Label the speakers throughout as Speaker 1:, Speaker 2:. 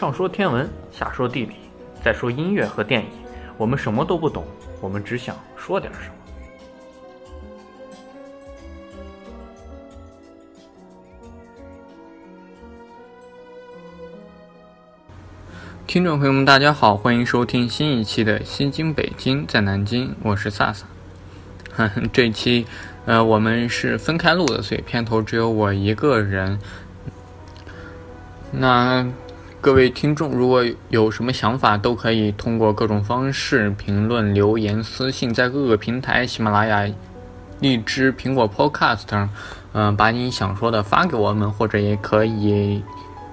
Speaker 1: 上说天文，下说地理，再说音乐和电影，我们什么都不懂，我们只想说点什么。听众朋友们，大家好，欢迎收听新一期的《西京北京在南京》，我是萨萨。这期，呃，我们是分开录的，所以片头只有我一个人。那各位听众，如果有什么想法，都可以通过各种方式评论、留言、私信，在各个平台，喜马拉雅、荔枝、苹果 Podcast，嗯，把你想说的发给我们，或者也可以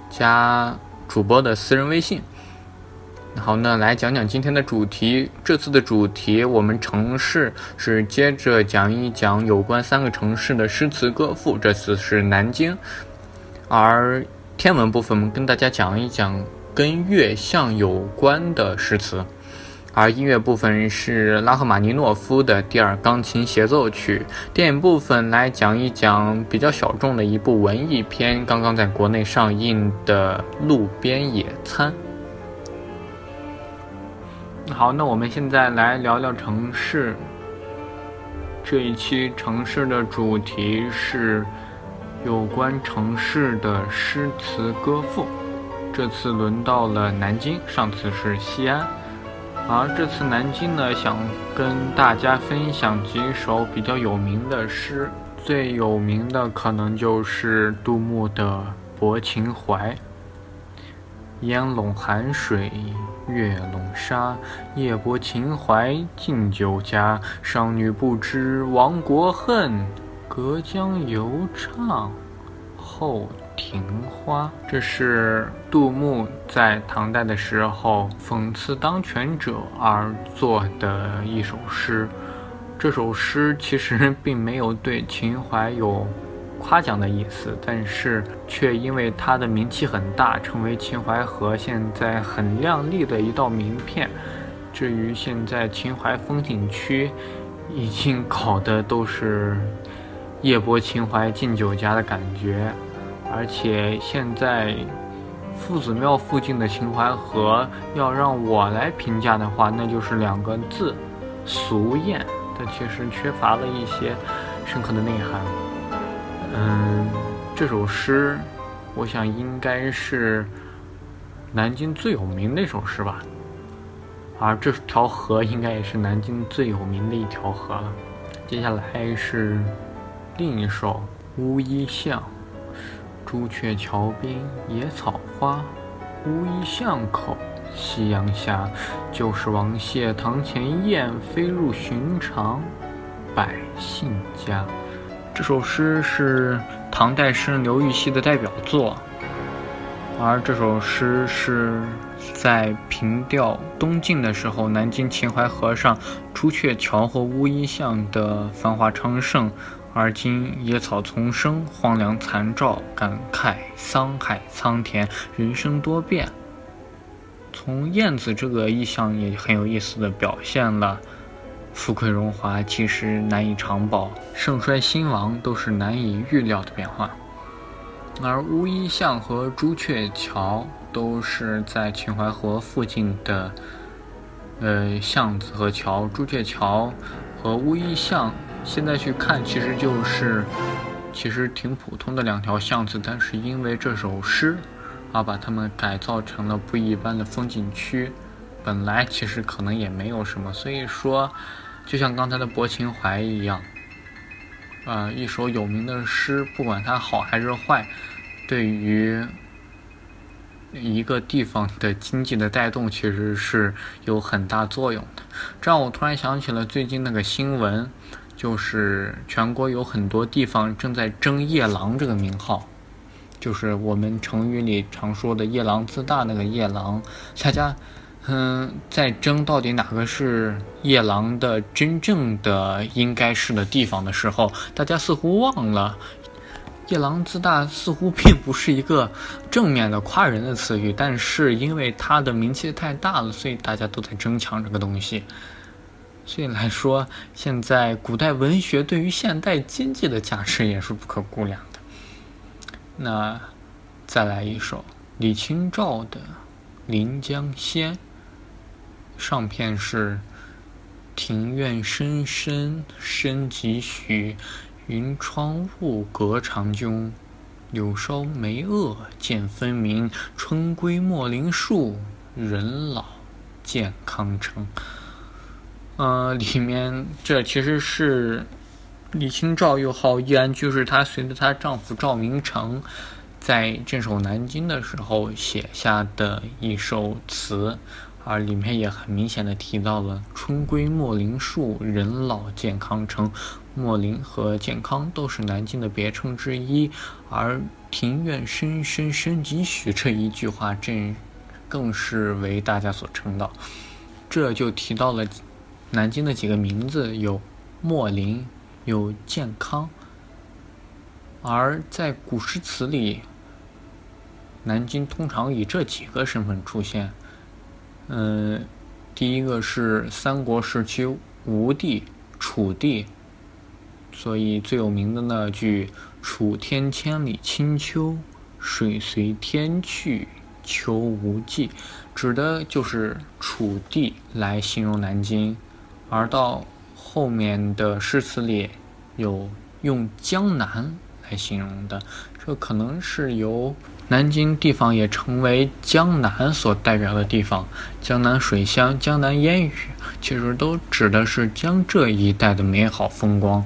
Speaker 1: 加主播的私人微信。好，那来讲讲今天的主题。这次的主题，我们城市是接着讲一讲有关三个城市的诗词歌赋。这次是南京，而天文部分，我们跟大家讲一讲跟月相有关的诗词。而音乐部分是拉赫玛尼诺夫的第二钢琴协奏曲。电影部分来讲一讲比较小众的一部文艺片，刚刚在国内上映的《路边野餐》。好，那我们现在来聊聊城市。这一期城市的主题是有关城市的诗词歌赋。这次轮到了南京，上次是西安，而这次南京呢，想跟大家分享几首比较有名的诗。最有名的可能就是杜牧的《泊秦淮》。烟笼寒水，月笼沙。夜泊秦淮近酒家。商女不知亡国恨，隔江犹唱后庭花。这是杜牧在唐代的时候讽刺当权者而作的一首诗。这首诗其实并没有对秦淮有。夸奖的意思，但是却因为它的名气很大，成为秦淮河现在很亮丽的一道名片。至于现在秦淮风景区，已经搞得都是夜泊秦淮近酒家的感觉。而且现在夫子庙附近的秦淮河，要让我来评价的话，那就是两个字：俗艳。但其实缺乏了一些深刻的内涵。嗯，这首诗，我想应该是南京最有名的一首诗吧。而这条河应该也是南京最有名的一条河了。接下来是另一首《乌衣巷》：朱雀桥边野草花，乌衣巷口夕阳下。旧时王谢堂前燕，飞入寻常百姓家。这首诗是唐代诗人刘禹锡的代表作，而这首诗是在平调东晋的时候，南京秦淮河上朱雀桥和乌衣巷的繁华昌盛，而今野草丛生，荒凉残照，感慨桑海苍田，人生多变。从燕子这个意象也很有意思的表现了。富贵荣华其实难以长保，盛衰兴亡都是难以预料的变化。而乌衣巷和朱雀桥都是在秦淮河附近的，呃巷子和桥。朱雀桥和乌衣巷现在去看，其实就是其实挺普通的两条巷子，但是因为这首诗，而把它们改造成了不一般的风景区。本来其实可能也没有什么，所以说。就像刚才的《泊秦淮》一样，呃，一首有名的诗，不管它好还是坏，对于一个地方的经济的带动，其实是有很大作用的。这让我突然想起了最近那个新闻，就是全国有很多地方正在争夜郎这个名号，就是我们成语里常说的“夜郎自大”那个夜郎，大家。嗯，在争到底哪个是夜郎的真正的应该是的地方的时候，大家似乎忘了，夜郎自大似乎并不是一个正面的夸人的词语，但是因为他的名气太大了，所以大家都在争抢这个东西。所以来说，现在古代文学对于现代经济的价值也是不可估量的。那再来一首李清照的。临江仙》，上片是“庭院深深深几许，云窗雾隔长慵。柳梢梅萼渐分明，春归莫林树，人老健康成。”呃，里面这其实是李清照又好易安居士，她随着她丈夫赵明诚在镇守南京的时候写下的一首词，而里面也很明显的提到了“春归莫林树，人老健康成”。莫林和健康都是南京的别称之一，而“庭院深深深几许”这一句话，正更是为大家所称道。这就提到了。南京的几个名字有莫林，有健康，而在古诗词里，南京通常以这几个身份出现。嗯，第一个是三国时期吴地、楚地，所以最有名的那句“楚天千里清秋，水随天去秋无际”，指的就是楚地来形容南京。而到后面的诗词里，有用江南来形容的，这可能是由南京地方也成为江南所代表的地方。江南水乡、江南烟雨，其实都指的是江浙一带的美好风光。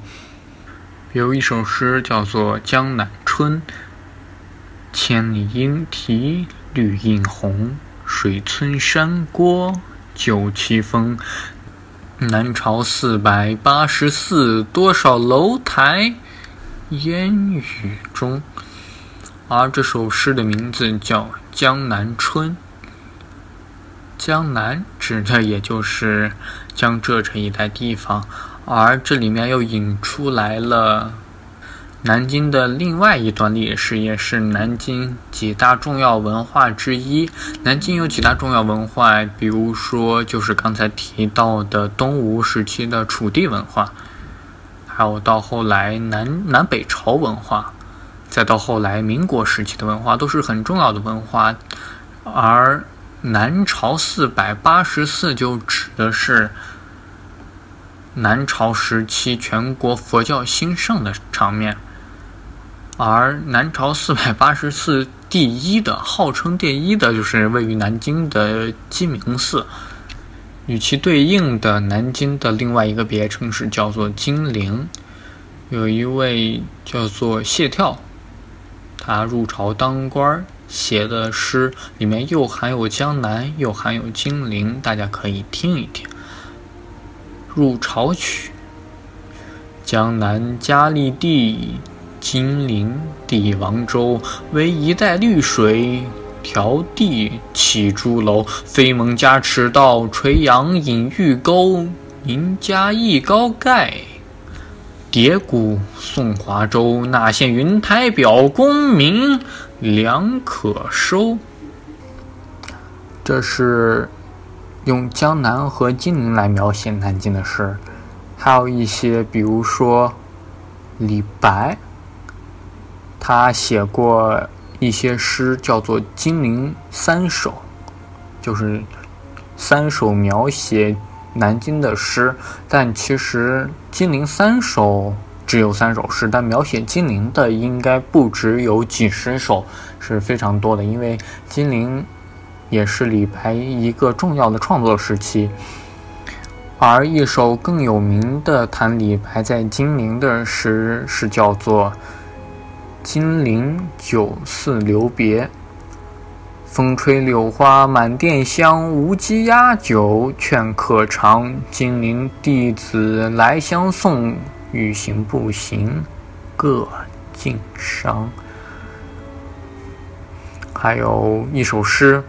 Speaker 1: 有一首诗叫做《江南春》：“千里莺啼绿映红，水村山郭酒旗风。”南朝四百八十寺，多少楼台烟雨中。而这首诗的名字叫《江南春》。江南指的也就是江浙这一带地方，而这里面又引出来了。南京的另外一段历史，也是南京几大重要文化之一。南京有几大重要文化，比如说就是刚才提到的东吴时期的楚地文化，还有到后来南南北朝文化，再到后来民国时期的文化，都是很重要的文化。而南朝四百八十寺就指的是。南朝时期全国佛教兴盛的场面，而南朝四百八十寺第一的，号称第一的，就是位于南京的鸡鸣寺。与其对应的，南京的另外一个别称是叫做金陵。有一位叫做谢眺，他入朝当官写的诗，里面又含有江南，又含有金陵，大家可以听一听。入朝曲，江南佳丽地，金陵帝王州。为一带绿水，迢递起朱楼。飞蒙加尺道，垂杨隐玉钩。名家艺高盖，叠谷送华州。那县云台表，功名两可收。这是。用江南和金陵来描写南京的事，还有一些，比如说李白，他写过一些诗，叫做《金陵三首》，就是三首描写南京的诗。但其实《金陵三首》只有三首诗，但描写金陵的应该不只有几十首，是非常多的，因为金陵。也是李白一个重要的创作时期，而一首更有名的谈李白在金陵的诗是叫做《金陵酒肆留别》。风吹柳花满店香，无鸡压酒劝客尝。金陵弟子来相送，欲行不行各尽觞。还有一首诗。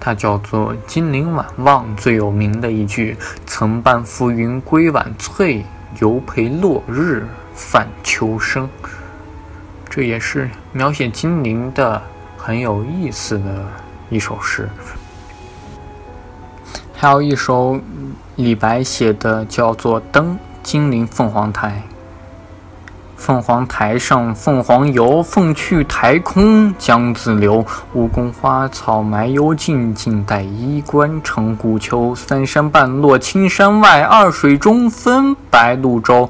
Speaker 1: 它叫做《金陵晚望》，最有名的一句“曾伴浮云归晚翠，犹陪落日泛秋声”，这也是描写金陵的很有意思的一首诗。还有一首李白写的，叫做《登金陵凤凰台》。凤凰台上凤凰游，凤去台空江自流。吴宫花草埋幽径，静待衣冠成古丘。三山半落青山外，二水中分白鹭洲。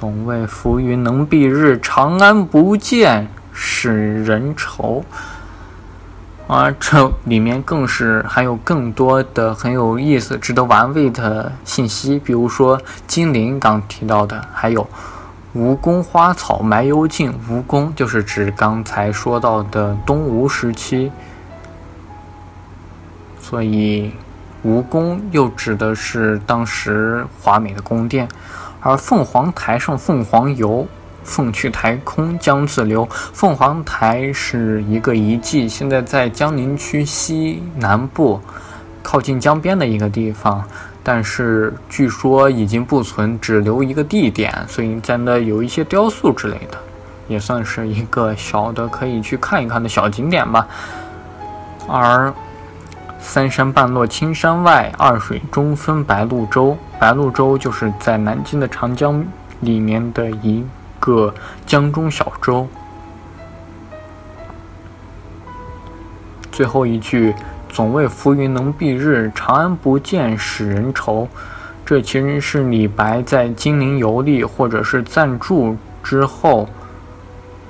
Speaker 1: 总为浮云能蔽日，长安不见使人愁。而这里面更是还有更多的很有意思、值得玩味的信息，比如说金陵刚提到的，还有。吴宫花草埋幽径，吴宫就是指刚才说到的东吴时期，所以吴宫又指的是当时华美的宫殿。而凤凰台上凤凰游，凤去台空江自流。凤凰台是一个遗迹，现在在江宁区西南部，靠近江边的一个地方。但是据说已经不存，只留一个地点，所以在那有一些雕塑之类的，也算是一个小的可以去看一看的小景点吧。而三山半落青山外，二水中分白鹭洲。白鹭洲就是在南京的长江里面的一个江中小洲。最后一句。总为浮云能蔽日，长安不见使人愁。这其实是李白在金陵游历或者是暂住之后，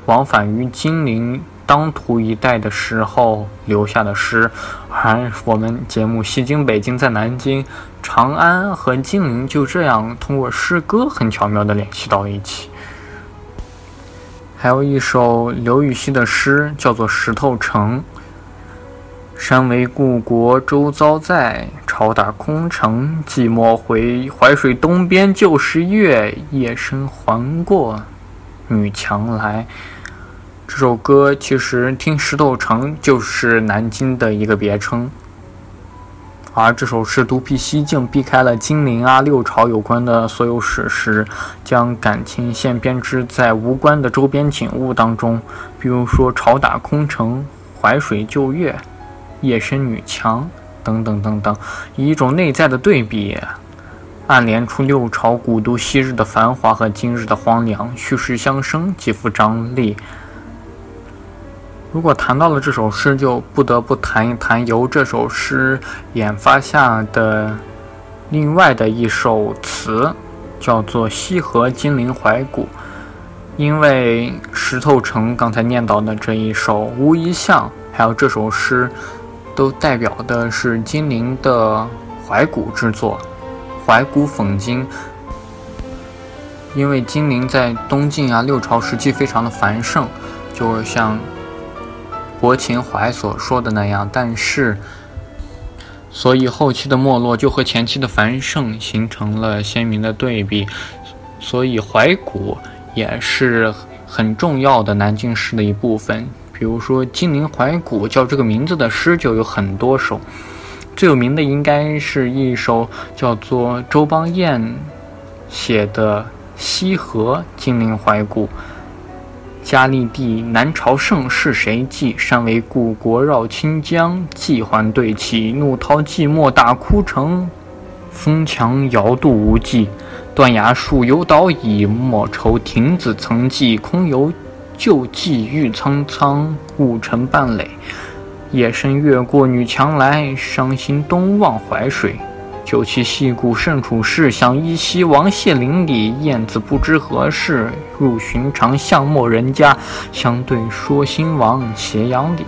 Speaker 1: 往返于金陵当涂一带的时候留下的诗。而我们节目《西京北京在南京》，长安和金陵就这样通过诗歌很巧妙地联系到了一起。还有一首刘禹锡的诗，叫做《石头城》。山为故国周遭在，朝打空城寂寞回。淮水东边旧时月，夜深还过女墙来。这首歌其实听石头城就是南京的一个别称，而这首诗独辟蹊径，避开了金陵啊六朝有关的所有史实，将感情线编织在无关的周边景物当中，比如说朝打空城、淮水旧月。夜深女墙，等等等等，以一种内在的对比，暗联出六朝古都昔日的繁华和今日的荒凉，虚实相生，极富张力。如果谈到了这首诗，就不得不谈一谈由这首诗研发下的另外的一首词，叫做《西河金陵怀古》。因为石头城刚才念到的这一首《乌衣巷》，还有这首诗。都代表的是金陵的怀古之作，怀古讽今。因为金陵在东晋啊六朝时期非常的繁盛，就像伯秦淮所说的那样，但是，所以后期的没落就和前期的繁盛形成了鲜明的对比，所以怀古也是很重要的南京市的一部分。比如说《金陵怀古》叫这个名字的诗就有很多首，最有名的应该是一首叫做周邦彦写的《西河金陵怀古》。嘉历帝南朝盛世谁记？山为故国绕清江，济还对起，怒涛寂寞大枯城。风墙遥渡无际，断崖树犹倒倚。莫愁亭子曾记，空有。旧迹郁苍苍，雾成半垒。夜深月过女墙来，伤心东望淮水。旧期戏故胜处事，想依稀王谢邻里。燕子不知何事，入寻常巷陌人家。相对说兴亡斜阳里。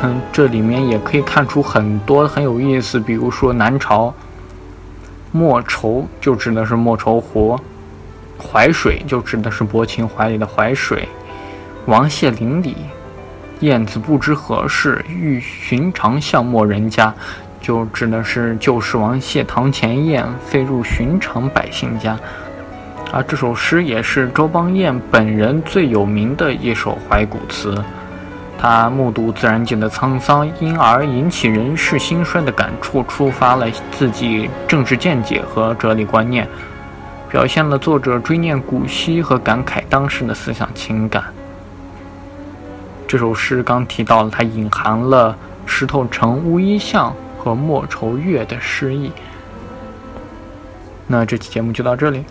Speaker 1: 哼，这里面也可以看出很多很有意思，比如说南朝莫愁，就指的是莫愁湖。淮水就指的是伯秦怀里的淮水，王谢邻里，燕子不知何事，欲寻常巷陌人家，就指的是旧时王谢堂前燕飞入寻常百姓家。而这首诗也是周邦彦本人最有名的一首怀古词。他目睹自然界的沧桑，因而引起人世兴衰的感触，触发了自己政治见解和哲理观念。表现了作者追念古稀和感慨当时的思想情感。这首诗刚提到了，它隐含了石头城、乌衣巷和莫愁月的诗意。那这期节目就到这里。